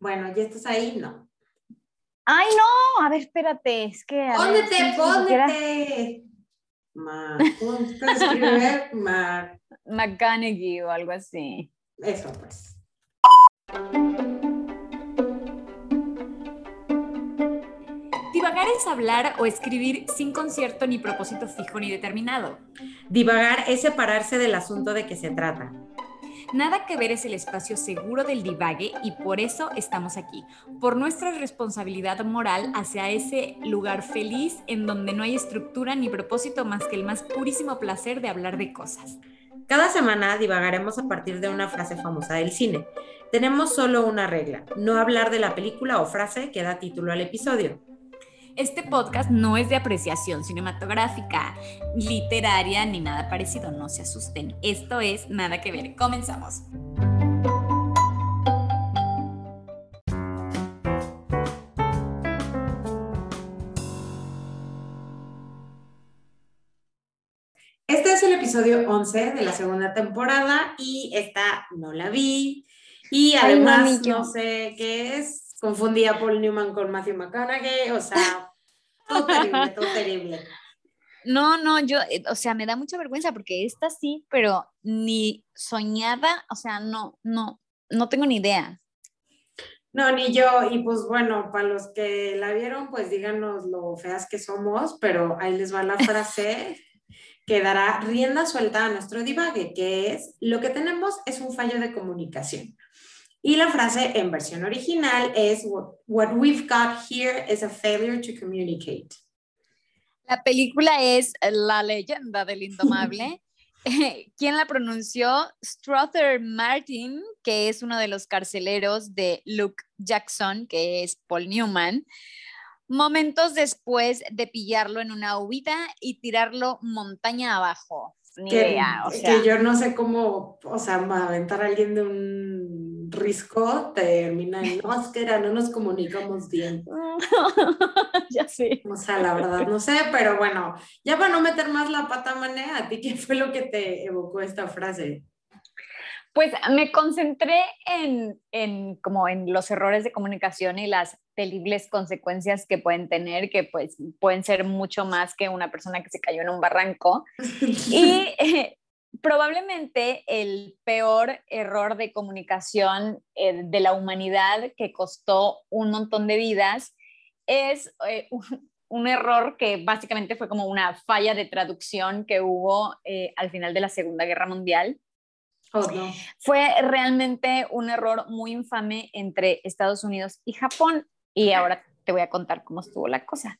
Bueno, ¿ya estás ahí? No. Ay, no, a ver, espérate, es que... a ver, ¡Póndete, siquiera- póndete! Ma, McConaughey o algo así. eso pues. Divagar es hablar o escribir sin concierto ni propósito fijo ni determinado. Divagar es separarse del asunto de que se trata. Nada que ver es el espacio seguro del divague y por eso estamos aquí, por nuestra responsabilidad moral hacia ese lugar feliz en donde no hay estructura ni propósito más que el más purísimo placer de hablar de cosas. Cada semana divagaremos a partir de una frase famosa del cine. Tenemos solo una regla, no hablar de la película o frase que da título al episodio. Este podcast no es de apreciación cinematográfica, literaria ni nada parecido, no se asusten. Esto es nada que ver. Comenzamos. Este es el episodio 11 de la segunda temporada y esta no la vi. Y además no sé qué es. Confundí a Paul Newman con Matthew McConaughey. O sea, todo terrible, todo terrible. No, no, yo, eh, o sea, me da mucha vergüenza porque esta sí, pero ni soñada, o sea, no, no, no tengo ni idea. No, ni yo. Y pues bueno, para los que la vieron, pues díganos lo feas que somos, pero ahí les va la frase que dará rienda suelta a nuestro divague, que es, lo que tenemos es un fallo de comunicación. Y la frase en versión original es, what, we've got here is a failure to communicate. La película es La leyenda del indomable. ¿Quién la pronunció? Strother Martin, que es uno de los carceleros de Luke Jackson, que es Paul Newman. Momentos después de pillarlo en una huida y tirarlo montaña abajo. Ni Que, idea, o que sea. yo no sé cómo, o sea, aventar a alguien de un risco termina en, no, es que era, no nos comunicamos bien. ya sé. O sea, la verdad, no sé, pero bueno, ya para no meter más la pata, Mané, ¿a ti qué fue lo que te evocó esta frase? Pues me concentré en, en como en los errores de comunicación y las terribles consecuencias que pueden tener, que pues pueden ser mucho más que una persona que se cayó en un barranco. Y eh, probablemente el peor error de comunicación eh, de la humanidad que costó un montón de vidas es eh, un, un error que básicamente fue como una falla de traducción que hubo eh, al final de la Segunda Guerra Mundial. Oh, no. Fue realmente un error muy infame entre Estados Unidos y Japón. Y ahora te voy a contar cómo estuvo la cosa.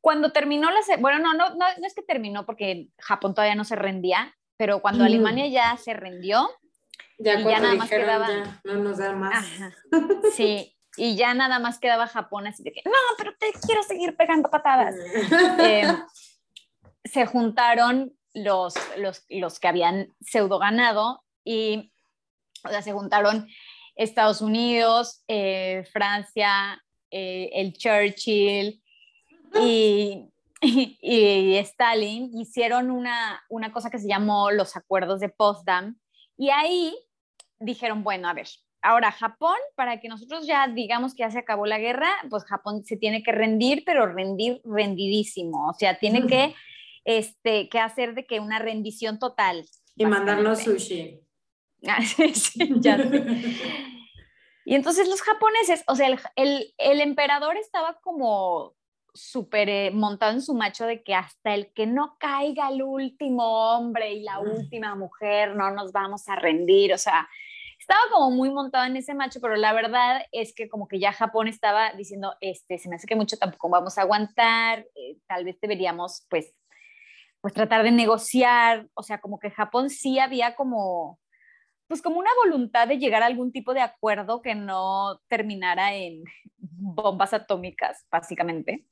Cuando terminó la... Bueno, no, no, no, no es que terminó porque Japón todavía no se rendía, pero cuando Mm. Alemania ya se rindió, Ya Y ya nada más quedaba- ya, no nos da más. Ajá. sí, y ya nada más quedaba Japón así de que, no, pero te quiero seguir pegando patadas. Eh, se juntaron los, los, los que habían pseudo ganado y, o sea, se juntaron Estados Unidos, eh, Francia, eh, el Churchill y, y, y Stalin hicieron una, una cosa que se llamó los acuerdos de Potsdam y ahí dijeron, bueno, a ver, ahora Japón, para que nosotros ya digamos que ya se acabó la guerra, pues Japón se tiene que rendir, pero rendir rendidísimo, o sea, tiene que, este, que hacer de que una rendición total. y mandarnos sushi. Ah, sí, sí, ya sé. Y entonces los japoneses, o sea, el, el, el emperador estaba como súper eh, montado en su macho de que hasta el que no caiga el último hombre y la última mujer no nos vamos a rendir, o sea, estaba como muy montado en ese macho, pero la verdad es que como que ya Japón estaba diciendo, este, se me hace que mucho tampoco vamos a aguantar, eh, tal vez deberíamos pues, pues tratar de negociar, o sea, como que Japón sí había como pues como una voluntad de llegar a algún tipo de acuerdo que no terminara en bombas atómicas, básicamente.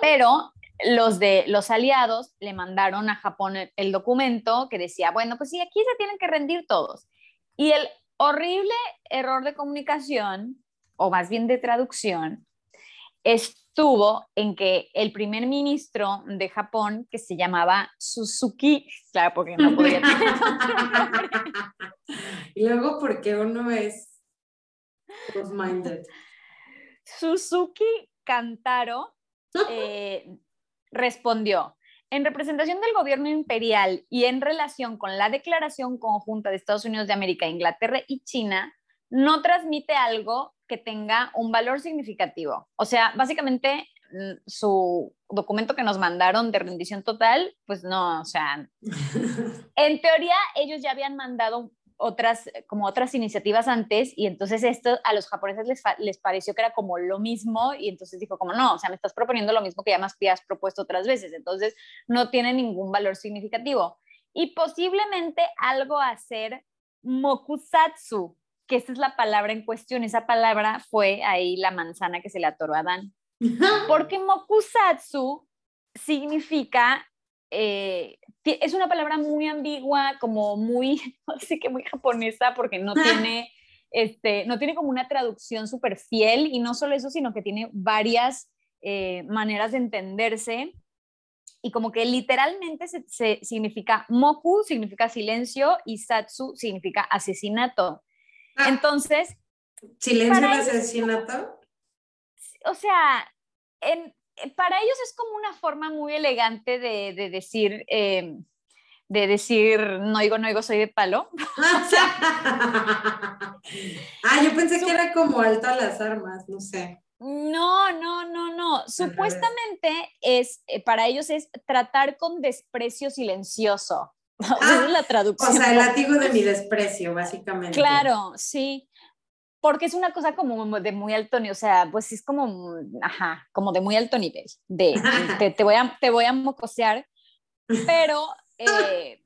Pero los de los aliados le mandaron a Japón el, el documento que decía, bueno, pues sí, aquí se tienen que rendir todos. Y el horrible error de comunicación, o más bien de traducción, estuvo en que el primer ministro de Japón, que se llamaba Suzuki, claro, porque no podía tener otro nombre, y luego, porque uno es Suzuki Kantaro eh, respondió, en representación del gobierno imperial y en relación con la declaración conjunta de Estados Unidos de América, Inglaterra y China, no transmite algo que tenga un valor significativo. O sea, básicamente mm, su documento que nos mandaron de rendición total, pues no, o sea, en teoría ellos ya habían mandado otras, como otras iniciativas antes y entonces esto a los japoneses les, les pareció que era como lo mismo y entonces dijo como no, o sea, me estás proponiendo lo mismo que ya más has propuesto otras veces, entonces no tiene ningún valor significativo. Y posiblemente algo a hacer mokusatsu, que esa es la palabra en cuestión, esa palabra fue ahí la manzana que se le atoró a Dan. Porque mokusatsu significa eh, es una palabra muy ambigua, como muy, así que muy japonesa, porque no tiene, este, no tiene como una traducción súper fiel, y no solo eso, sino que tiene varias eh, maneras de entenderse, y como que literalmente se, significa moku, significa silencio, y satsu significa asesinato. Ah. Entonces... ¿Silencio y asesinato? O sea, en, eh, para ellos es como una forma muy elegante de, decir, eh, de decir, no digo, no digo, soy de palo. ah, yo pensé que era como alto a las armas, no sé. No, no, no, no. Supuestamente es, eh, para ellos es tratar con desprecio silencioso. Esa es la traducción. O sea, el látigo de mi desprecio, básicamente. Claro, sí porque es una cosa como de muy alto nivel, o sea, pues es como, ajá, como de muy alto nivel, de te, voy, a, te voy a mocosear, pero, eh,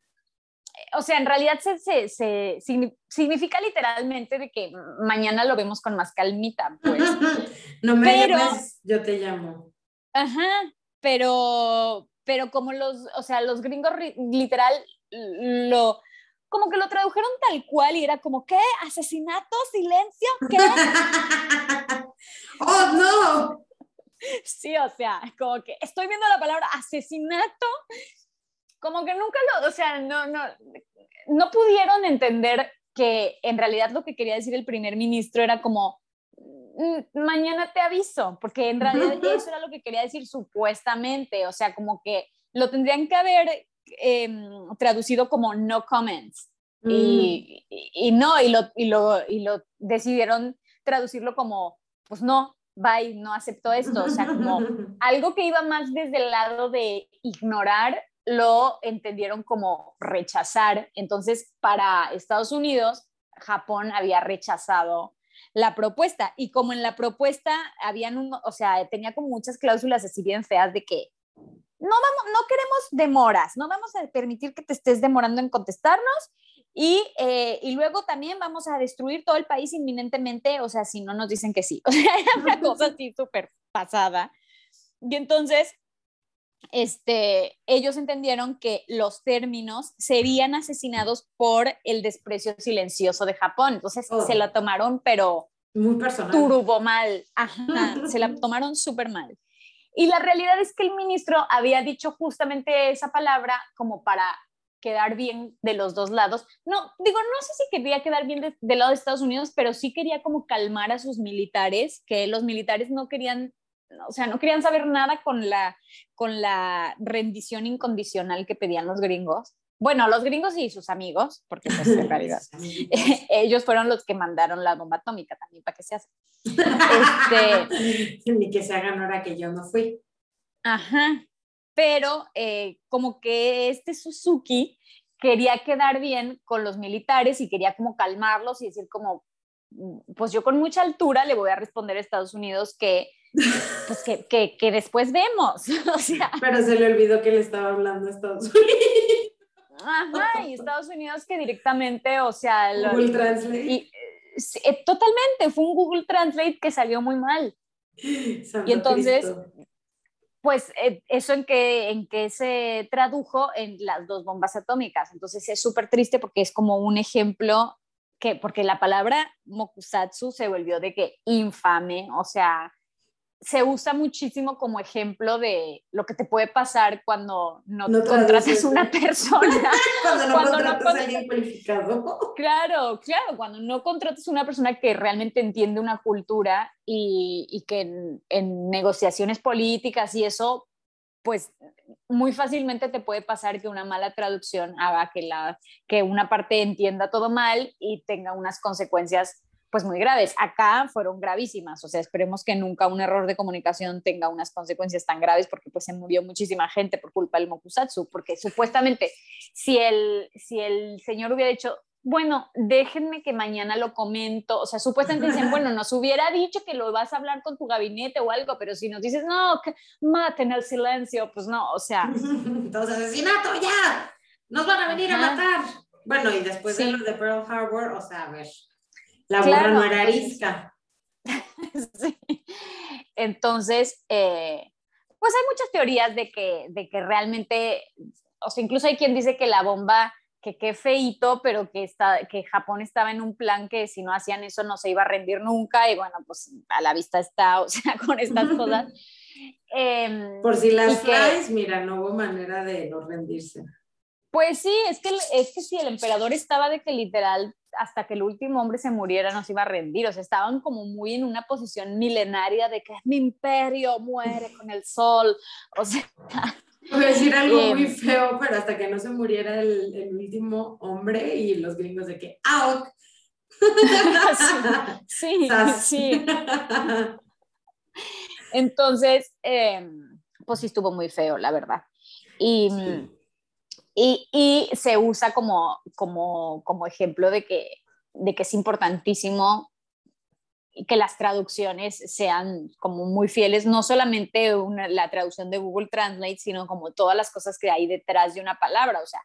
o sea, en realidad se, se, significa literalmente de que mañana lo vemos con más calmita, pues. No me pero, llames, yo te llamo. Ajá, pero, pero como los, o sea, los gringos literal lo como que lo tradujeron tal cual y era como, ¿qué? ¿Asesinato? ¿Silencio? ¿Qué? ¡Oh, no! Sí, o sea, como que estoy viendo la palabra asesinato, como que nunca lo, o sea, no, no, no pudieron entender que en realidad lo que quería decir el primer ministro era como, mm, mañana te aviso, porque en realidad eso era lo que quería decir supuestamente, o sea, como que lo tendrían que haber Em, traducido como no comments. Mm. Y, y, no, y lo, y, lo, y lo decidieron traducirlo como, pues no, bye, no acepto esto. O sea, como algo que iba más desde el lado de ignorar, lo entendieron como rechazar. Entonces, para Estados Unidos, Japón había rechazado la propuesta y como en la propuesta habían un, o sea, tenía como muchas cláusulas así bien feas de que no, vamos, no queremos demoras, no vamos a permitir que te estés demorando en contestarnos y, eh, y, luego también vamos a destruir todo el país inminentemente, o sea, si no nos dicen que sí. O sea, era una cosa así súper pasada. Y entonces, este, ellos entendieron que los términos serían asesinados por el desprecio silencioso de Japón. Entonces, se la tomaron, pero... Muy personal. Turbo mal. Ajá, se la tomaron súper mal. Y la realidad es que el ministro había dicho justamente esa palabra como para quedar bien de los dos lados. No, digo, no sé si quería quedar bien del lado de Estados Unidos, pero sí quería como calmar a sus militares, que los militares no querían, o sea, no querían saber nada con la, con la rendición incondicional que pedían los gringos. Bueno, los gringos y sus amigos, porque pues en realidad ellos fueron los que mandaron la bomba atómica también para que se hace. Este, Ni que se hagan ahora que yo no fui. Ajá, pero eh, como que este Suzuki quería quedar bien con los militares y quería como calmarlos y decir como, pues yo con mucha altura le voy a responder a Estados Unidos que pues que, que, que después vemos. o sea, pero se le olvidó que le estaba hablando a Estados Unidos. Ajá, y Estados Unidos que directamente, o sea... Google Translate. Y, eh, totalmente, fue un Google Translate que salió muy mal. y entonces, pues eh, eso en que, en que se tradujo en las dos bombas atómicas. Entonces es súper triste porque es como un ejemplo que, porque la palabra mokusatsu se volvió de que infame, o sea, se usa muchísimo como ejemplo de lo que te puede pasar cuando no, contratas una persona. cuando no contratas a alguien cualificado. Claro, claro, cuando no contratas una persona que realmente entiende una cultura y, y que en, en, negociaciones políticas y eso, pues muy fácilmente te puede pasar que una mala traducción haga que, la, que una parte entienda todo mal y tenga unas consecuencias pues muy graves. Acá fueron gravísimas, o sea, esperemos que nunca un error de comunicación tenga unas consecuencias tan graves porque pues se murió muchísima gente por culpa del mokusatsu, porque supuestamente si el, si el señor hubiera dicho, bueno, déjenme que mañana lo comento, o sea, supuestamente dicen, bueno, nos hubiera dicho que lo vas a hablar con tu gabinete o algo, pero si nos dices, no, que maten el silencio, pues no, o sea. Entonces, asesinato, ya, nos van a venir a matar. Bueno, y después de lo de Pearl Harbor, o sea, a ver. La burra no era arisca. sí. Entonces, eh, pues hay muchas teorías de que, de que realmente, o sea, incluso hay quien dice que la bomba, que qué feito, pero que, está, que Japón estaba en un plan que si no hacían eso no se iba a rendir nunca, y bueno, pues a la vista está, o sea, con estas cosas. Em, Por si las traes, mira, no hubo manera de no rendirse. Pues sí, es que, es que si el emperador estaba de que literal hasta que el último hombre se muriera no se iba a rendir, o sea, estaban como muy en una posición milenaria de que mi imperio muere con el sol, o sea... Voy a decir algo muy em, feo, pero hasta que no se muriera el, el último hombre y los gringos de que ¡out! sí, sí. Entonces, em, pues sí estuvo muy feo, la verdad. Y... Y, se usa como, como, como ejemplo de que, de que es importantísimo que las traducciones sean como muy fieles, no solamente la traducción de Google Translate, sino como todas las cosas que hay detrás de una palabra. O sea,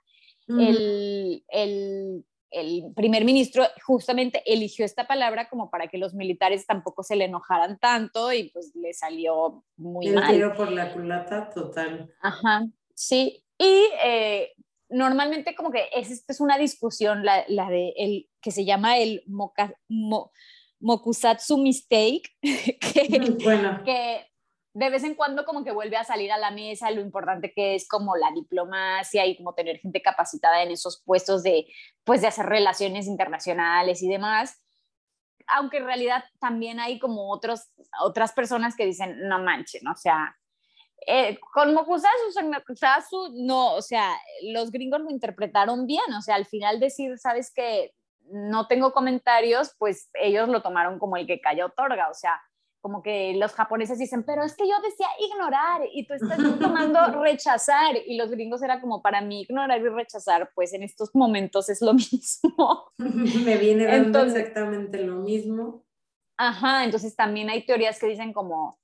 el, el, el, primer ministro justamente eligió esta palabra como para que los militares tampoco se le enojaran tanto y pues le salió muy el mal. tiro por la culata total. Ajá, sí. Y eh, normalmente como que es, es una discusión, la, la, de el, que se llama el mokusatsu mistake, que, bueno. que de vez en cuando como que vuelve a salir a la mesa lo importante que es como la diplomacia y como tener gente capacitada en esos puestos de, pues de hacer relaciones internacionales y demás. Aunque en realidad también hay como otros, otras personas que dicen, no manchen, o sea, eh, con Mokusasu, no, o sea, los gringos lo interpretaron bien, o sea, al final decir, sabes que no tengo comentarios, pues ellos lo tomaron como el que cayó otorga, o sea, como que los japoneses dicen, pero es que yo decía ignorar y tú estás tomando rechazar y los gringos era como para mí ignorar y rechazar, pues en estos momentos es lo mismo. Me viene dando exactamente lo mismo. Ajá, entonces también hay teorías que dicen como,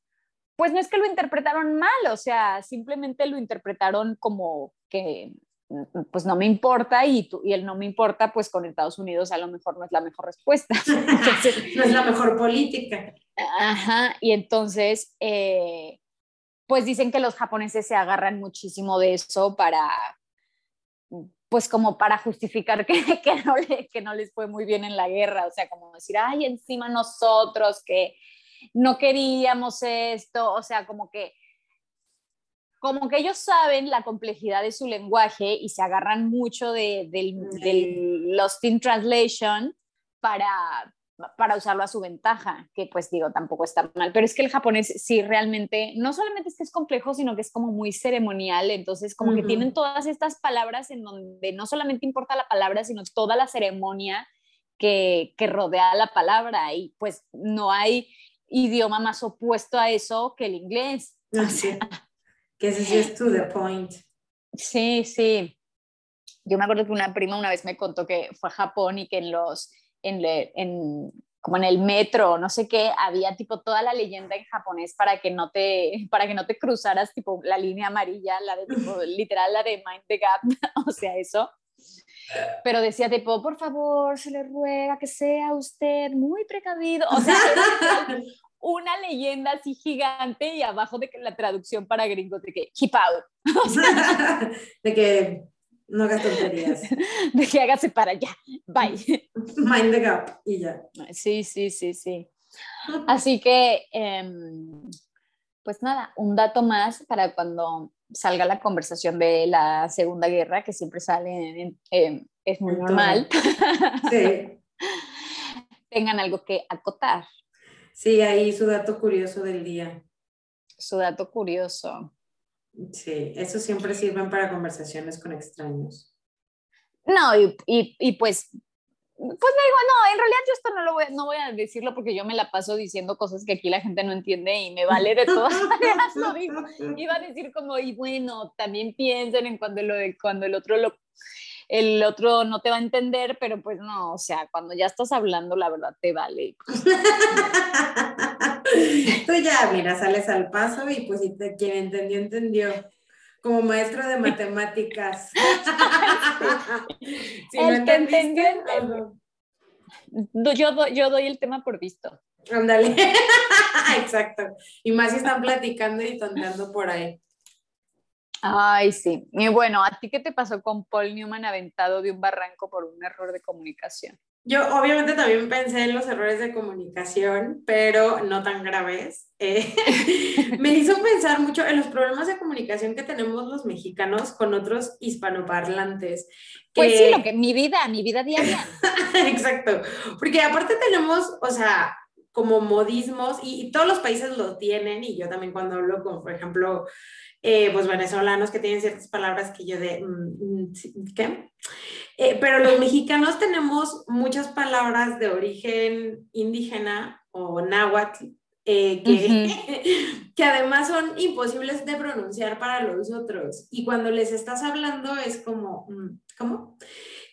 pues no es que lo interpretaron mal, o sea, simplemente lo interpretaron como que mm, pues no me importa y, tú, y el no me importa, pues con Estados Unidos a lo mejor no es la mejor respuesta. no es la mejor política. Ajá, y entonces, eh, pues dicen que los japoneses se agarran muchísimo de eso para, pues como para justificar que, que, no que no les fue muy bien en la guerra, o sea, como decir, ay, encima nosotros que no queríamos esto, o sea, como que como que ellos saben la complejidad de su lenguaje y se agarran mucho de, del, Lost in Translation para, para usarlo a su ventaja, que pues digo, tampoco está mal, pero es que el japonés sí realmente, no solamente es que es complejo, sino que es como muy ceremonial, entonces como que tienen todas estas palabras en donde no solamente importa la palabra, sino toda la ceremonia que, que rodea la palabra. Y pues no hay idioma más opuesto a eso que el inglés. Así. que ese sí es to the point. Sí, sí. Yo me acuerdo que una prima una vez me contó que fue a Japón y que en los, en, en, como en el metro, no sé qué, había tipo toda la leyenda en japonés para que no te, para que no te cruzaras tipo la línea amarilla, la de tipo, literal la de Mind the Gap, o sea, eso pero decía tipo, por favor, se le ruega que sea usted muy precavido. O sea, una leyenda así gigante y abajo de que la traducción para gringos de que keep out. de que no hagas tonterías. De que hágase para allá. Bye. Mind the gap y ya. Sí, sí, sí, sí. Así que, em, pues nada, un dato más para cuando salga la conversación de la Segunda Guerra, que siempre sale, es muy normal. Sí. Tengan algo que acotar. Sí, ahí su dato curioso del día. Su dato curioso. Sí, eso siempre sirven para conversaciones con extraños. No, y, y, y pues pues me digo, no, en realidad yo esto no lo voy, no voy a decirlo porque yo me la paso diciendo cosas que aquí la gente no entiende y me vale de todas maneras lo digo. Iba a decir como, y bueno, también piensen en cuando, lo, cuando el otro lo el otro no te va a entender, pero pues no, o sea, cuando ya estás hablando, la verdad te vale. Tú ya, mira, sales al paso y pues si te, quien entendió, entendió como maestro de matemáticas. si el entendió, yo, yo doy el tema por visto. Ándale. Exacto. Y más si están platicando y tonteando por ahí. Ay, sí. Y bueno, ¿a ti qué te pasó con Paul Newman aventado de un barranco por un error de comunicación? Yo obviamente también pensé en los errores de comunicación, pero no tan graves. Eh, me hizo pensar mucho en los problemas de comunicación que tenemos los mexicanos con otros hispanoparlantes. Pues sí, lo que mi vida, mi vida diaria. Exacto, porque aparte tenemos, o sea, como modismos y, y, todos los países lo tienen y yo también cuando hablo con, por ejemplo, eh, pues venezolanos que tienen ciertas palabras que yo de, mm, mm, ¿qué? Eh, pero los mexicanos tenemos muchas palabras de origen indígena o náhuatl eh, que, que además son imposibles de pronunciar para los otros. Y cuando les estás hablando es como, mm, ¿cómo?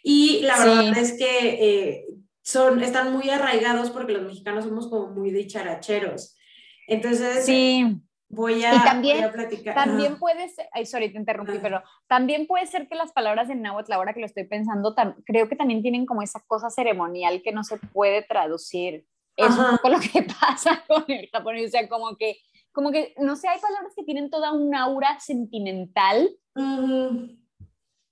Y la verdad es que son, están muy arraigados porque los mexicanos somos como muy dicharacheros. Entonces, sí Voy a, también, platicar. También puede ser, ay, sorry, te interrumpí, pero también puede ser que las palabras en náhuatl, ahora que lo estoy pensando, creo que también tienen como esa cosa ceremonial que no se puede traducir. Es un poco lo que pasa con el japonés, o sea, como que, como que, no sé, hay palabras que tienen toda un aura sentimental,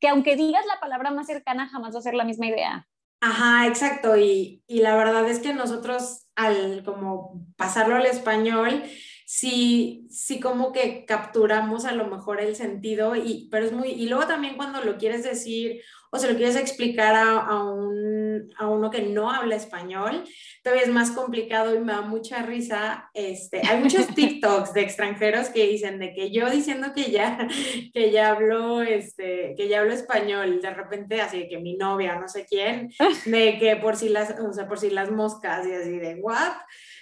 que aunque digas la palabra más cercana, jamás va a ser la misma idea. Ajá, exacto, y, y la verdad es que nosotros al como pasarlo al español, sí, sí como que capturamos a lo mejor el sentido, y, pero es muy, y luego también cuando lo quieres decir o se lo quieres explicar a, a, un, a uno que no habla español, todavía es más complicado y me da mucha risa. Este, hay muchos TikToks de extranjeros que dicen de que yo diciendo que ya, que ya hablo, este, que ya hablo español, de repente así de que mi novia, no sé quién, de que por si las, o sea, por si las moscas y así de, ¿what?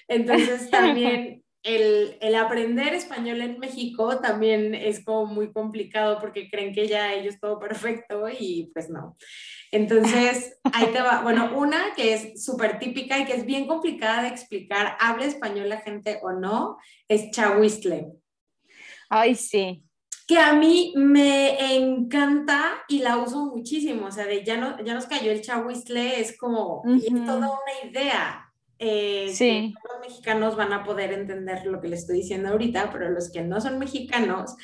Entonces también el, aprender español en México también es como muy complicado porque creen que ya ellos todo perfecto y pues no. Entonces, ahí te va. Bueno, una que es súper típica y que es bien complicada de explicar, habla español la gente o no, es chahuistle. Ay, sí. Que a mí me encanta y la uso muchísimo. O sea, de ya, no, ya nos cayó el chahuistle, es como, toda una idea eh, sí. los mexicanos van a poder entender lo que les estoy diciendo ahorita, pero los que no son mexicanos,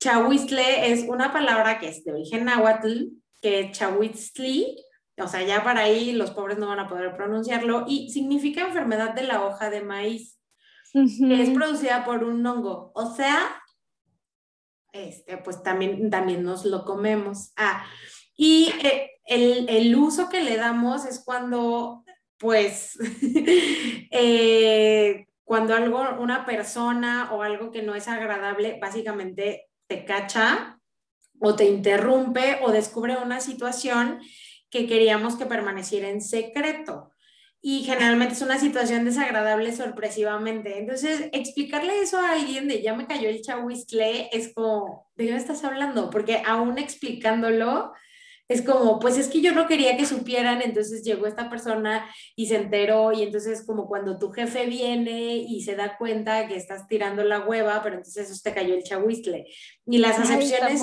chahuiztle es una palabra que es de origen náhuatl, que chahuitzli, o sea, ya para ahí los pobres no van a poder pronunciarlo, y significa enfermedad de la hoja de maíz, que es producida por un hongo. O sea, este, pues también, también nos lo comemos. Ah, y eh, el, el, uso que le damos es cuando pues eh, cuando algo, una persona o algo que no es agradable, básicamente te cacha o te interrumpe o descubre una situación que queríamos que permaneciera en secreto. Y generalmente es una situación desagradable sorpresivamente. Entonces, explicarle eso a alguien de ya me cayó el chahuistle es como, ¿de qué me estás hablando? Porque aún explicándolo, es como, pues es que yo no quería que supieran, entonces llegó esta persona y se enteró y entonces como cuando tu jefe viene y se da cuenta que estás tirando la hueva, pero entonces eso te cayó el chahuistle. Y las acepciones...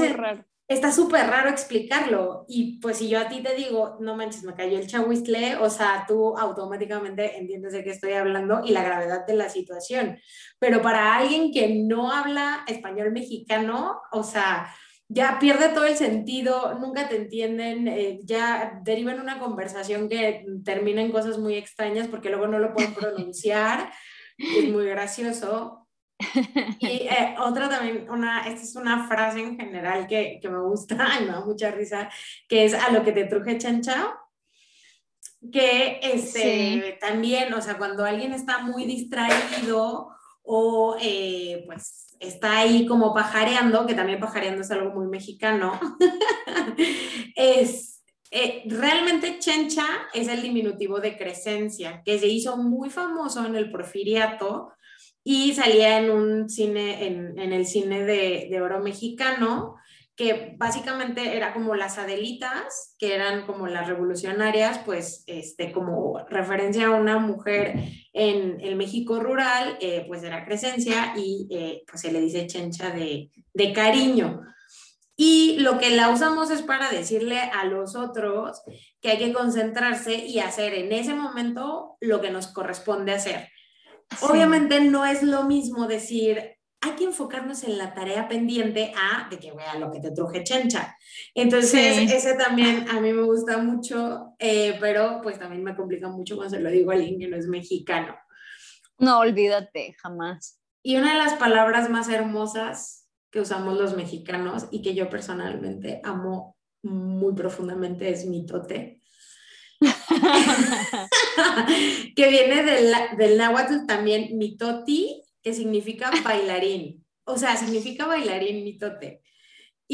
está súper raro explicarlo y pues si yo a ti te digo, no manches, me cayó el chahuistle, o sea, tú automáticamente entiendes de qué estoy hablando y la gravedad de la situación. Pero para alguien que no habla español mexicano, o sea, ya pierde todo el sentido, nunca te entienden, eh, ya deriva en una conversación que termina en cosas muy extrañas porque luego no lo pueden pronunciar, es muy gracioso. Y eh, otra también, una, esta es una frase en general que, que me gusta y me da mucha risa, que es a lo que te truje chanchao. Que este, también, o sea, cuando alguien está muy distraído o eh, pues está ahí como pajareando, que también pajareando es algo muy mexicano, es eh, realmente chencha es el diminutivo de Crescencia, que se hizo muy famoso en el porfiriato y salía en un cine, en, en el cine de, de, oro mexicano, que básicamente era como las Adelitas, que eran como las revolucionarias, pues este, como referencia a una mujer en el México rural, eh, pues era Crescencia y eh, pues se le dice chencha de, de cariño. Y lo que la usamos es para decirle a los otros que hay que concentrarse y hacer en ese momento lo que nos corresponde hacer. Obviamente no es lo mismo decir, hay que enfocarnos en la tarea pendiente a de que vea lo que te truje chencha. Entonces, ese también a mí me gusta mucho, eh, pero pues también me complica mucho cuando se lo digo a alguien que no es mexicano. No, olvídate, jamás. Y una de las palabras más hermosas que usamos los mexicanos y que yo personalmente amo muy profundamente es mitote. que viene del, del náhuatl también mitoti, que significa bailarín. O sea, significa bailarín mitote.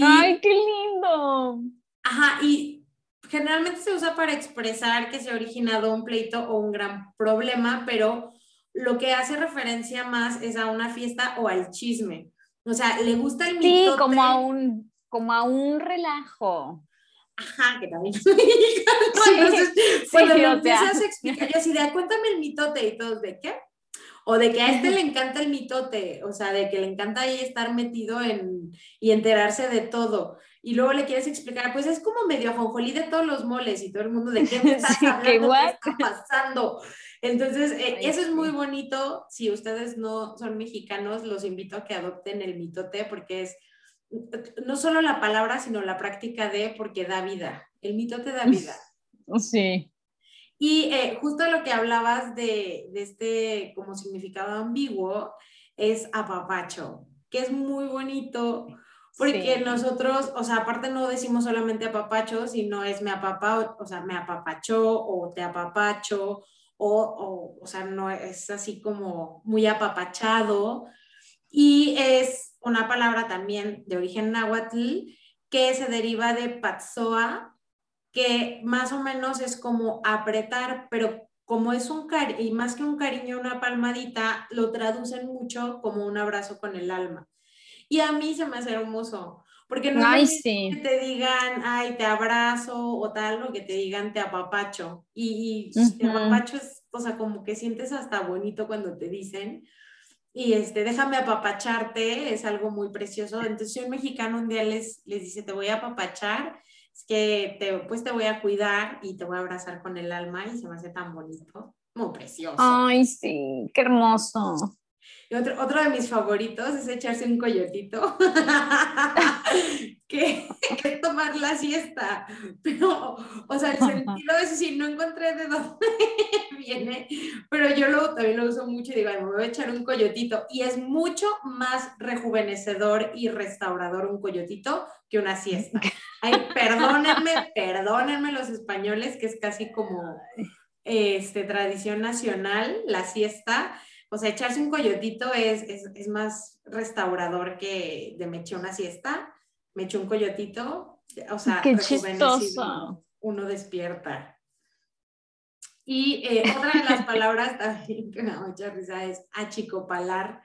¡Ay, qué lindo! Ajá, y generalmente se usa para expresar que se ha originado un pleito o un gran problema, pero lo que hace referencia más es a una fiesta o al chisme. O sea, le gusta el mitote. Sí, como a un, como a un relajo. Ajá, que también es Entonces, cuando lo empiezas a explicar, yo así de, ah, cuéntame el mitote y todos, ¿de qué? O de que a este le encanta el mitote, o sea, de que le encanta ahí estar metido en y enterarse de todo. Y luego le quieres explicar, pues es como medio ajonjolí de todos los moles y todo el mundo de qué me estás hablando, qué, está pasando. Entonces, eh, eso es muy bonito. Si ustedes no son mexicanos, los invito a que adopten el mitote porque es no solo la palabra, sino la práctica de, porque da vida. El mitote da vida. Sí. Y eh, justo lo que hablabas de, de, este como significado ambiguo es apapacho, que es muy bonito porque nosotros, o sea, aparte no decimos solamente apapacho, sino es me apapa, o sea, me apapachó o te apapacho o, o, sea, no es así como muy apapachado. Y es una palabra también de origen náhuatl que se deriva de patzoa, que más o menos es como apretar, pero como es un cariño, y más que un cariño, una palmadita, lo traducen mucho como un abrazo con el alma. Y a mí se me hace hermoso, porque no es que te digan, ay, te abrazo o tal, o que te digan te apapacho. Y, te apapacho es, o sea, como que sientes hasta bonito cuando te dicen. Y este, déjame apapacharte, es algo muy precioso. Entonces, si un mexicano un día les, les dice, te voy a apapachar, es que te, pues te voy a cuidar y te voy a abrazar con el alma y se me hace tan bonito, muy precioso. Ay, sí, qué hermoso otro, de mis favoritos es echarse un coyotito, que, es tomar la siesta. Pero, o sea, el sentido es decir, no encontré de dónde viene, pero yo lo, también lo uso mucho y digo, me voy a echar un coyotito. Y es mucho más rejuvenecedor y restaurador un coyotito que una siesta. Ay, perdónenme, perdónenme los españoles, que es casi como este, tradición nacional, la siesta o sea, echarse un coyotito es, es, más restaurador que de me eché una siesta, me eché un coyotito, o sea, Qué chistoso. uno despierta. Y eh, otra de las palabras también que me da mucha risa es achicopalar.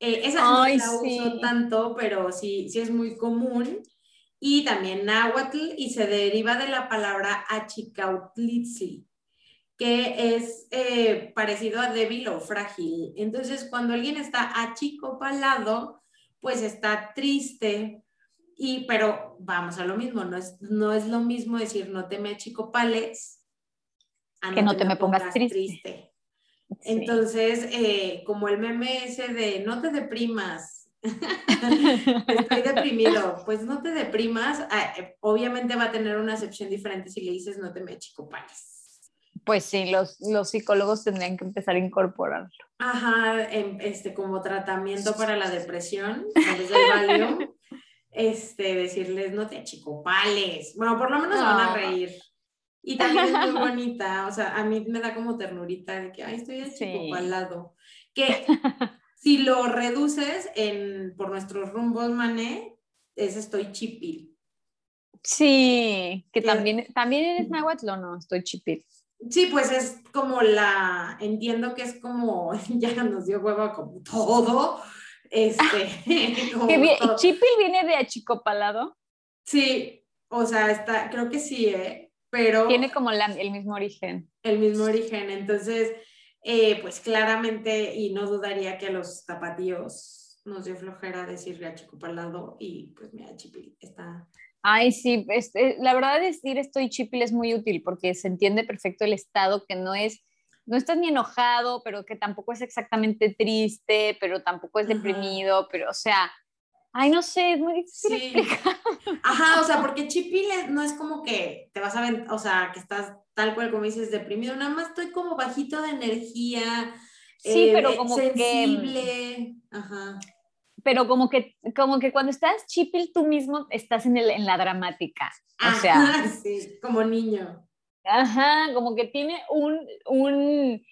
Eh, esa no la uso tanto, pero sí, sí es muy común. Y también náhuatl, y se deriva de la palabra achicautlitzli, que es eh, parecido a débil o frágil. Entonces, cuando alguien está achicopalado, pues está triste. Y, pero vamos a lo mismo, no es, no es lo mismo decir no te me achicopales a que no te, me pongas, triste. Entonces, eh, como el meme ese de no te deprimas, estoy deprimido, pues no te deprimas, ah, eh, obviamente va a tener una acepción diferente si le dices no te me achicopales. Pues sí, los, los psicólogos tendrían que empezar a incorporarlo. Ajá, este, como tratamiento para la depresión, desde el Valium, este, decirles, no te achicopales. Bueno, por lo menos van a reír. Y también es muy bonita, o sea, a mí me da como ternurita de que, ay, estoy achicopalado. Que si lo reduces en, por nuestros rumbos, mané, es estoy chipil. Sí, que también, también eres náhuatl o no, estoy chipil. Sí, pues es como la, entiendo que es como, ya nos dio hueva como todo, este. ¿Chipil viene de achicopalado? Sí, o sea, está, creo que sí, ¿eh? Pero. Tiene como el mismo origen. El mismo origen, entonces, eh, pues claramente, y no dudaría que a los zapatillos nos dio flojera decirle achicopalado y pues mira, Chipil está Ay, sí, este, la verdad decir estoy chipil es muy útil porque se entiende perfecto el estado que no es, no estás ni enojado, pero que tampoco es exactamente triste, pero tampoco es deprimido, pero o sea, ay, no sé, es muy difícil explicar. Ajá, o sea, porque chipil no es como que te vas a ver, o sea, que estás tal cual como dices deprimido, nada más estoy como bajito de energía. Sí, pero como sensible. que... Ajá pero como que, como que cuando estás chipil tú mismo estás en, el, en la dramática. O sea, sí, como niño. Ajá, como que tiene un, un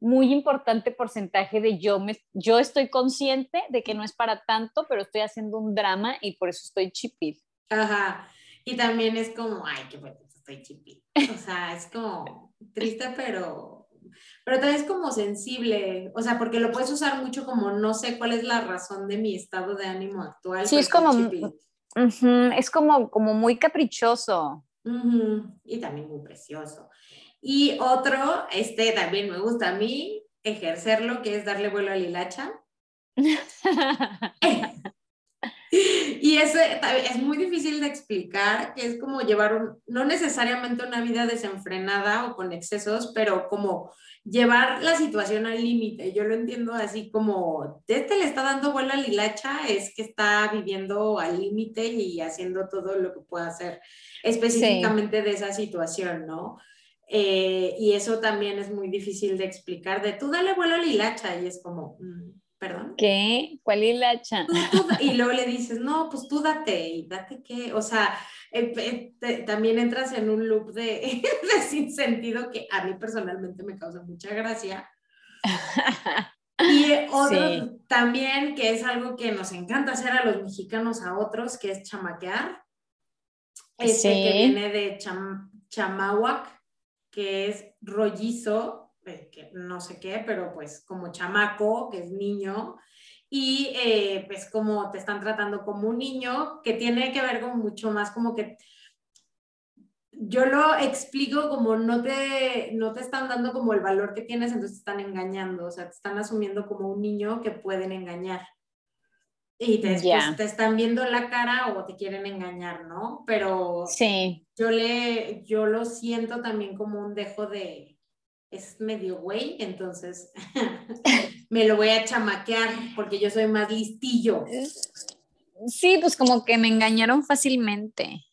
muy importante porcentaje de yo, me, yo estoy consciente de que no es para tanto, pero estoy haciendo un drama y por eso estoy chipil. Ajá, y también es como, ay, qué bueno, estoy chipil. O sea, es como triste, pero pero también es como sensible, o sea, porque lo puedes usar mucho como no sé cuál es la razón de mi estado de ánimo actual. Sí, es como, es como, como muy caprichoso. Y también muy precioso. Y otro, este también me gusta a mí, ejercerlo, que es darle vuelo a la hilacha. Y eso es muy difícil de explicar, que es como llevar un, no necesariamente una vida desenfrenada o con excesos, pero como llevar la situación al límite. Yo lo entiendo así como, este le está dando vuelo a Lilacha, es que está viviendo al límite y haciendo todo lo que pueda hacer específicamente de esa situación, ¿no? Eh, y eso también es muy difícil de explicar, de tú dale vuelo a Lilacha y es como... Mm, ¿Perdón? ¿Qué? ¿Cuál hilacha? y luego le dices, no, pues tú date, y date qué. O sea, eh, eh, también entras en un loop de, de sin sentido que a mí personalmente me causa mucha gracia. Y otro también, que es algo que nos encanta hacer a los mexicanos a otros, que es chamaquear. Este que viene de cham, chamahuac, que es rollizo, que no sé qué, pero pues como chamaco, que es niño, y eh, pues como te están tratando como un niño, que tiene que ver con mucho más como que yo lo explico como no te, no te están dando como el valor que tienes, entonces te están engañando, o sea, te están asumiendo como un niño que pueden engañar. Y te, te están viendo la cara o te quieren engañar, ¿no? Pero sí. yo, le, yo lo siento también como un dejo de, es medio güey, entonces me lo voy a chamaquear porque yo soy más listillo. Sí, pues como que me engañaron fácilmente.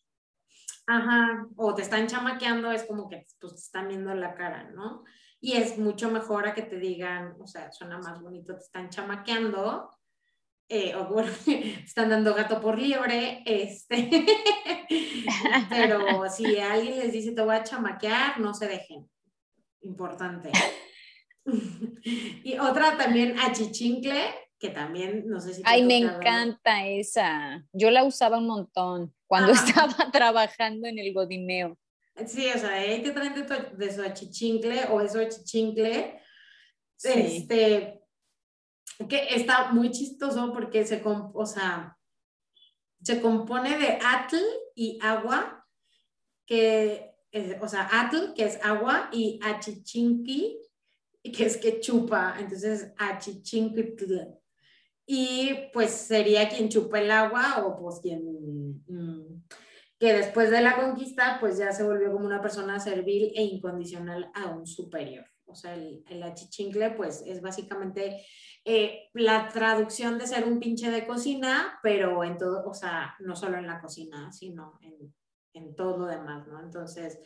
Ajá, o te están chamaqueando, es como que pues, te están viendo la cara, ¿no? Y es mucho mejor a que te digan, o sea, suena más bonito, te están chamaqueando, eh, o bueno, están dando gato por liebre, este, pero si alguien les dice te voy a chamaquear, no se dejen importante. y otra también achichincle, que también, no sé si... Ay, me encanta esa. Yo la usaba un montón cuando estaba trabajando en el godineo. Sí, o sea, hay que traer de, su achichincle o eso achichincle. Este, que está muy chistoso porque se, o sea, se compone de atl y agua, que o sea, atl, que es agua, y achichinqui, que es que chupa, entonces achichinquitl. Y pues sería quien chupa el agua o pues quien, mm, que después de la conquista pues ya se volvió como una persona servil e incondicional a un superior. O sea, el, el achichincle pues es básicamente eh, la traducción de ser un pinche de cocina, pero en todo, o sea, no solo en la cocina, sino en en todo lo demás, ¿no? Entonces,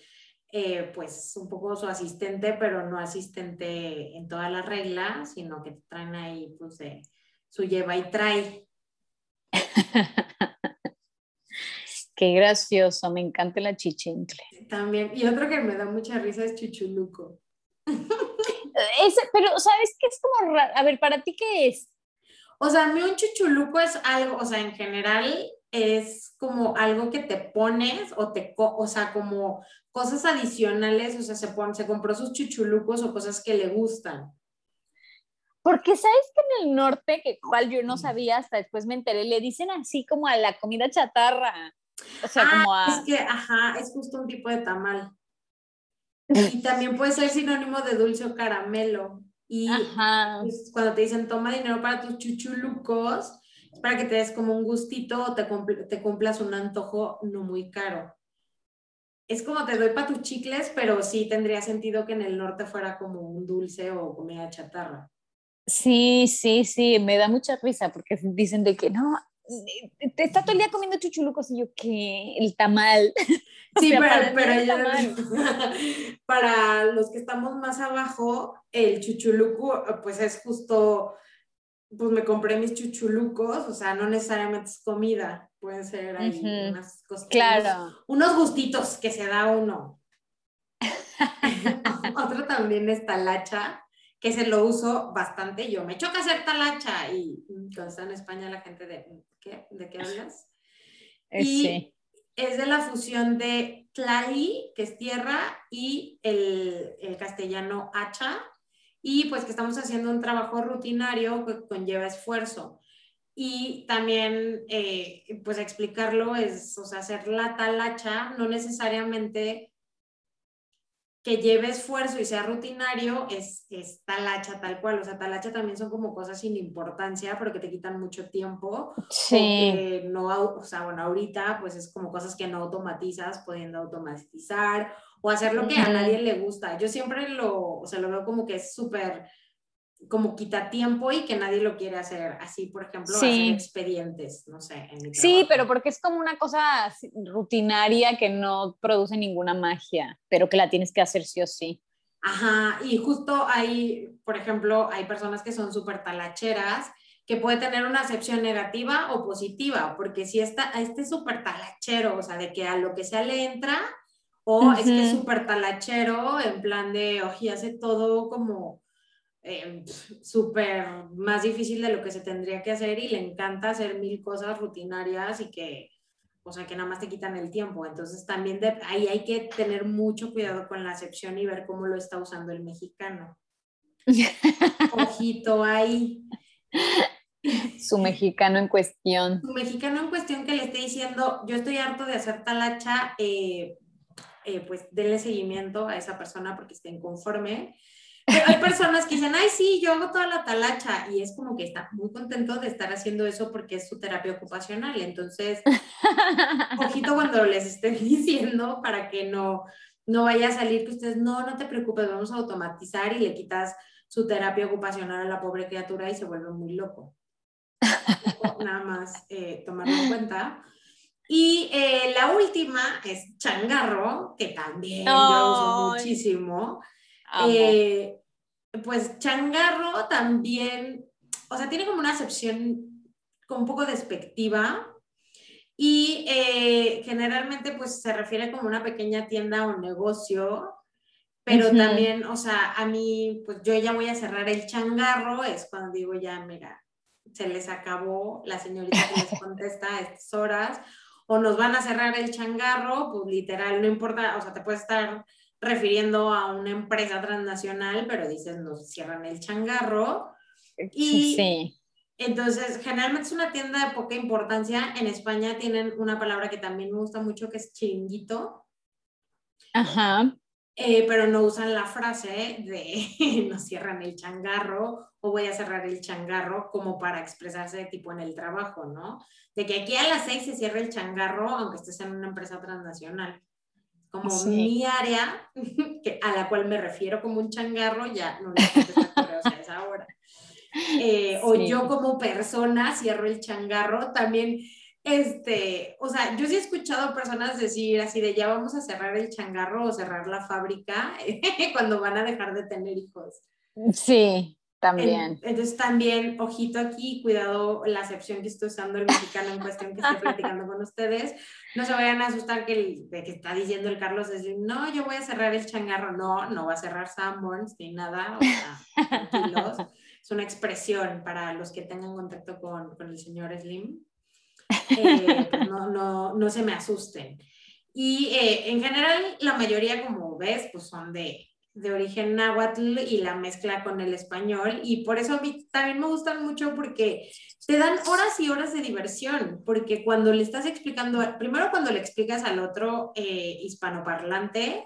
eh, pues un poco su asistente, pero no asistente en todas las reglas, sino que traen ahí pues de su lleva y trae. Qué gracioso, me encanta la chichincle. También, y otro que me da mucha risa es chuchuluco. Ese, pero, ¿sabes qué es como raro? A ver, ¿para ti qué es? O sea, a mí un chuchuluco es algo, o sea, en general es como algo que te pones o te, o sea, como cosas adicionales, o sea, se, pone, se compró sus chuchulucos o cosas que le gustan. Porque sabes que en el norte, que cual yo no sabía, hasta después me enteré, le dicen así como a la comida chatarra. O sea, Ah, como a... Es que, ajá, es justo un tipo de tamal. Y también puede ser sinónimo de dulce o caramelo. Y Ajá. pues, cuando te dicen toma dinero para tus chuchulucos, para que te des como un gustito o te, te cumplas un antojo no muy caro. Es como te doy para tus chicles, pero sí tendría sentido que en el norte fuera como un dulce o comida chatarra. Sí, sí, sí, me da mucha risa porque dicen de que no, te está todo el día comiendo chuchulucos y yo que el tamal. O Sí, sea, pero, para pero tamal. para los que estamos más abajo, el chuchuluco, pues es justo, pues me compré mis chuchulucos, o sea, no necesariamente es comida, pueden ser ahí Ujú, unas cosas. Claro. Unos, unos gustitos que se da uno. Otro también es talacha, que se lo uso bastante. Yo me choca hacer talacha y cuando está en España la gente de, ¿qué? ¿De qué hablas? Eh, Y sí. es de la fusión de tlali, que es tierra, y el, el castellano hacha, y pues que estamos haciendo un trabajo rutinario que conlleva esfuerzo. Y también, eh, pues explicarlo es, o sea, hacer la talacha, no necesariamente que lleve esfuerzo y sea rutinario, es, es talacha tal cual. O sea, talacha también son como cosas sin importancia, pero que te quitan mucho tiempo Sí. que no, o sea, bueno, ahorita pues es como cosas que no automatizas, pudiendo automatizar o hacer lo que a nadie le gusta. Yo siempre lo, o sea, lo veo como que es súper, como quita tiempo y que nadie lo quiere hacer. Así, por ejemplo, Sí. hacer expedientes, no sé, en mi Sí, pero porque es como una cosa rutinaria que no produce ninguna magia, pero que la tienes que hacer sí o sí. Ajá, y justo hay, por ejemplo, hay personas que son súper talacheras, que puede tener una acepción negativa o positiva, porque si está, este es súper talachero, o sea, de que a lo que sea le entra, o es que es súper talachero, en plan de, oye, hace todo como eh, súper más difícil de lo que se tendría que hacer y le encanta hacer mil cosas rutinarias y que, o sea, que nada más te quitan el tiempo. Entonces también de- ahí hay que tener mucho cuidado con la acepción y ver cómo lo está usando el mexicano. Ojito ahí. Su mexicano en cuestión. Un mexicano en cuestión que le esté diciendo, yo estoy harto de hacer talacha, eh, eh, pues denle seguimiento a esa persona porque esté inconforme. Pero hay personas que dicen, ay, sí, yo hago toda la talacha y es como que está muy contento de estar haciendo eso porque es su terapia ocupacional. Entonces, ojito cuando les estén diciendo para que no, no vaya a salir que ustedes, no, no te preocupes, vamos a automatizar y le quitas su terapia ocupacional a la pobre criatura y se vuelve muy loco. Nada más eh, tomarlo en cuenta. Y eh, la última es changarro, que también yo uso muchísimo. Eh, pues changarro también, o sea, tiene como una acepción como un poco despectiva y eh, generalmente pues se refiere como una pequeña tienda o negocio, pero Ujú. también, o sea, a mí, pues yo ya voy a cerrar el changarro, es cuando digo ya, mira, se les acabó la señorita que les contesta a estas horas, o nos van a cerrar el changarro, pues literal, no importa, o sea, te puedes estar refiriendo a una empresa transnacional, pero dices, nos cierran el changarro. Y Sí. entonces, generalmente es una tienda de poca importancia. En España tienen una palabra que también me gusta mucho, que es chiringuito, Ajá. Eh, pero no usan la frase de nos cierran el changarro o voy a cerrar el changarro como para expresarse de tipo en el trabajo, ¿no? De que aquí a las seis se cierra el changarro, aunque estés en una empresa transnacional. Como Sí. mi área, que, a la cual me refiero como un changarro, ya no le contesta correos a esa hora. Eh, O Sí. yo como persona cierro el changarro, también Este, o sea, yo sí he escuchado personas decir así de ya vamos a cerrar el changarro o cerrar la fábrica cuando van a dejar de tener hijos. Sí, también. entonces también, ojito aquí, cuidado la acepción que estoy usando el mexicano en cuestión que estoy platicando con ustedes. No se vayan a asustar que, el, de que está diciendo el Carlos, es decir, no, yo voy a cerrar el changarro. No, no va a cerrar Sanborns ni nada, o sea, tranquilos. es una expresión para los que tengan contacto con, con el señor Slim. Eh, pues no, no, no, se me asusten. Y eh, en general, la mayoría, como ves, pues son de, de origen náhuatl y la mezcla con el español. Y por eso a mí también me gustan mucho porque te dan horas y horas de diversión, porque cuando le estás explicando, primero cuando le explicas al otro eh, hispanoparlante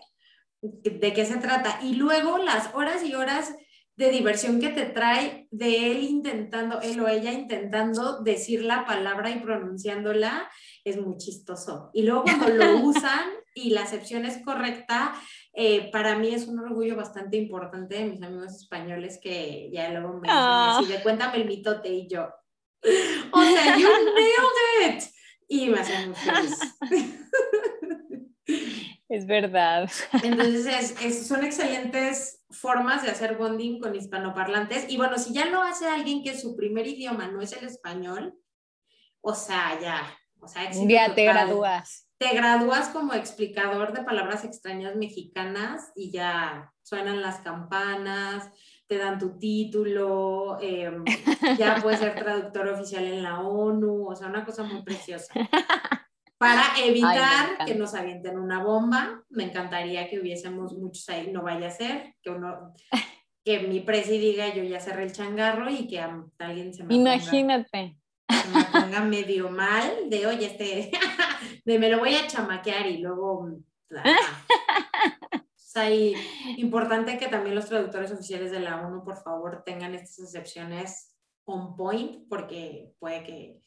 de qué se trata, y luego las horas y horas de diversión que te trae de él intentando, él o ella intentando decir la palabra y pronunciándola, es muy chistoso. Y luego cuando lo usan y la acepción es correcta, eh, para mí es un orgullo bastante importante de mis amigos españoles que ya luego me dicen así de cuéntame el mitote y yo, o sea, you nailed it. Y me muy feliz. Es verdad. Entonces, es, son excelentes formas de hacer bonding con hispanoparlantes. Y bueno, si ya lo hace alguien que su primer idioma no es el español, o sea, ya, o sea, ya te gradúas. Te gradúas como explicador de palabras extrañas mexicanas y ya suenan las campanas, te dan tu título, em, ya puedes ser traductor oficial en la ONU, o sea, una cosa muy preciosa. Para evitar que nos avienten una bomba, me encantaría que hubiésemos muchos ahí, no vaya a ser, que uno, que mi presi diga yo ya cerré el changarro y que alguien se me Imagínate. Ponga, me ponga medio mal de, oye, este, de me lo voy a chamaquear y luego... Es ahí importante que también los traductores oficiales de la ONU, por favor, tengan estas excepciones on point, porque puede que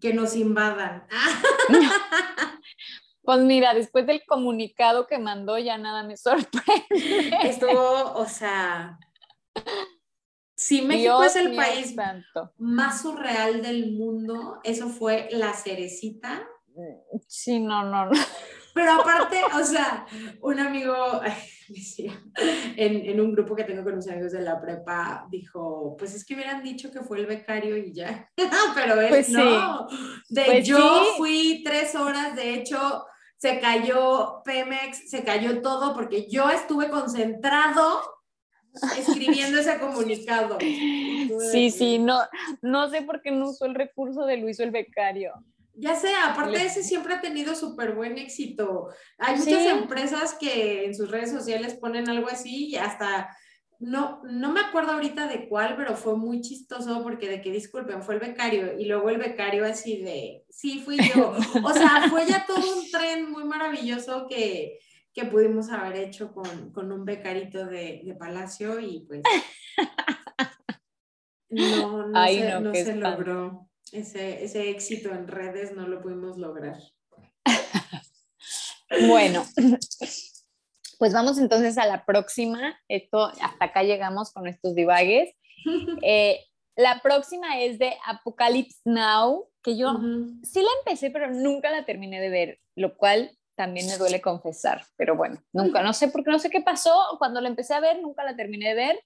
que nos invadan. Pues mira, después del comunicado que mandó ya nada me sorprende. Estuvo, o sea, si México es el país más surreal del mundo, eso fue la cerecita. Sí, no, no, no. Pero aparte, o sea, un amigo en, en, un grupo que tengo con mis amigos de la prepa, dijo, pues es que hubieran dicho que fue el becario y ya. Pero él pues no. De pues yo fui tres horas, de hecho, se cayó Pemex, se cayó todo porque yo estuve concentrado escribiendo ese comunicado. Sí, sí, no, no sé por qué no usó el recurso de Luis el becario. Ya sea, aparte ese siempre ha tenido súper buen éxito. Hay muchas empresas que en sus redes sociales ponen algo así y hasta, no, no me acuerdo ahorita de cuál, pero fue muy chistoso porque de que disculpen, fue el becario y luego el becario así de, sí, fui yo. O sea, fue ya todo un tren muy maravilloso que, que pudimos haber hecho con, con un becarito de, de, Palacio y pues no, no se, no se logró ese, ese éxito en redes no lo pudimos lograr. bueno, pues vamos entonces a la próxima. Esto, hasta acá llegamos con estos divagues. Eh, la próxima es de Apocalypse Now, que yo sí la empecé, pero nunca la terminé de ver, lo cual también me duele confesar. Pero bueno, nunca, no sé por qué, no sé qué pasó. Cuando la empecé a ver, nunca la terminé de ver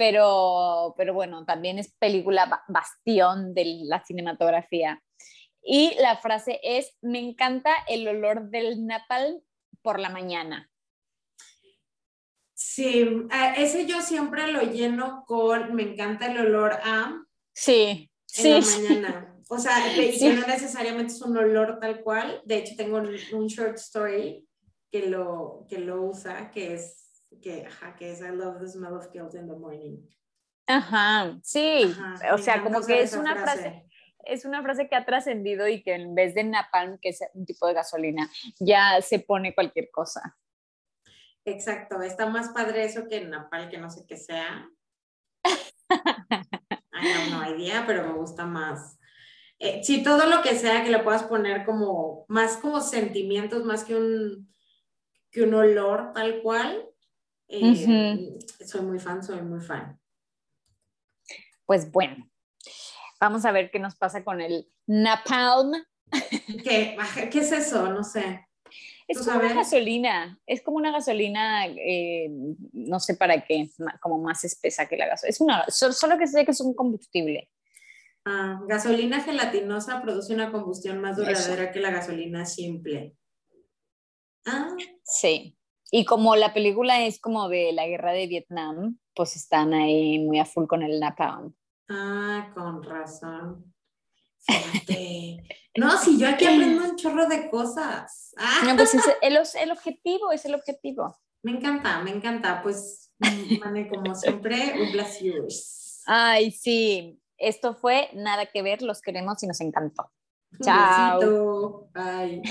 pero, pero bueno, también es película bastión de la cinematografía. Y la frase es, me encanta el olor del napalm por la mañana. Sí, ese yo siempre lo lleno con, me encanta el olor a. Sí, en la mañana. O sea, y que no necesariamente es un olor tal cual. De hecho, tengo un, short story que lo, que lo usa, que es que, ajá, que es I love the smell of guilt in the morning. Ajá, sí, o sea, como que es una frase. es una frase que ha trascendido y que en vez de napalm, que es un tipo de gasolina, ya se pone cualquier cosa. Exacto, está más padre eso que napalm, que no sé qué sea. Ay, no, hay idea, pero me gusta más. Eh, sí, todo lo que sea que le puedas poner como, más como sentimientos, más que un, que un olor tal cual, eh, soy muy fan, soy muy fan. Pues bueno, vamos a ver qué nos pasa con el napalm ¿Qué, ¿Qué es eso? No sé. Es como una gasolina, es como una gasolina, eh, no sé para qué, como más espesa que la gasolina. Es una, solo que sé que es un combustible. Ah, gasolina gelatinosa produce una combustión más duradera que la gasolina simple. Ah. Sí. Y como la película es como de la guerra de Vietnam, pues están ahí muy a full con el napalm. Ah, con razón. No, si yo aquí aprendo un chorro de cosas. No, pues es el, el, objetivo, es el objetivo. Me encanta, me encanta. Pues, Mane, como siempre, un yours. Ay, sí. Esto fue Nada que ver, los queremos y nos encantó. Chao. Bye.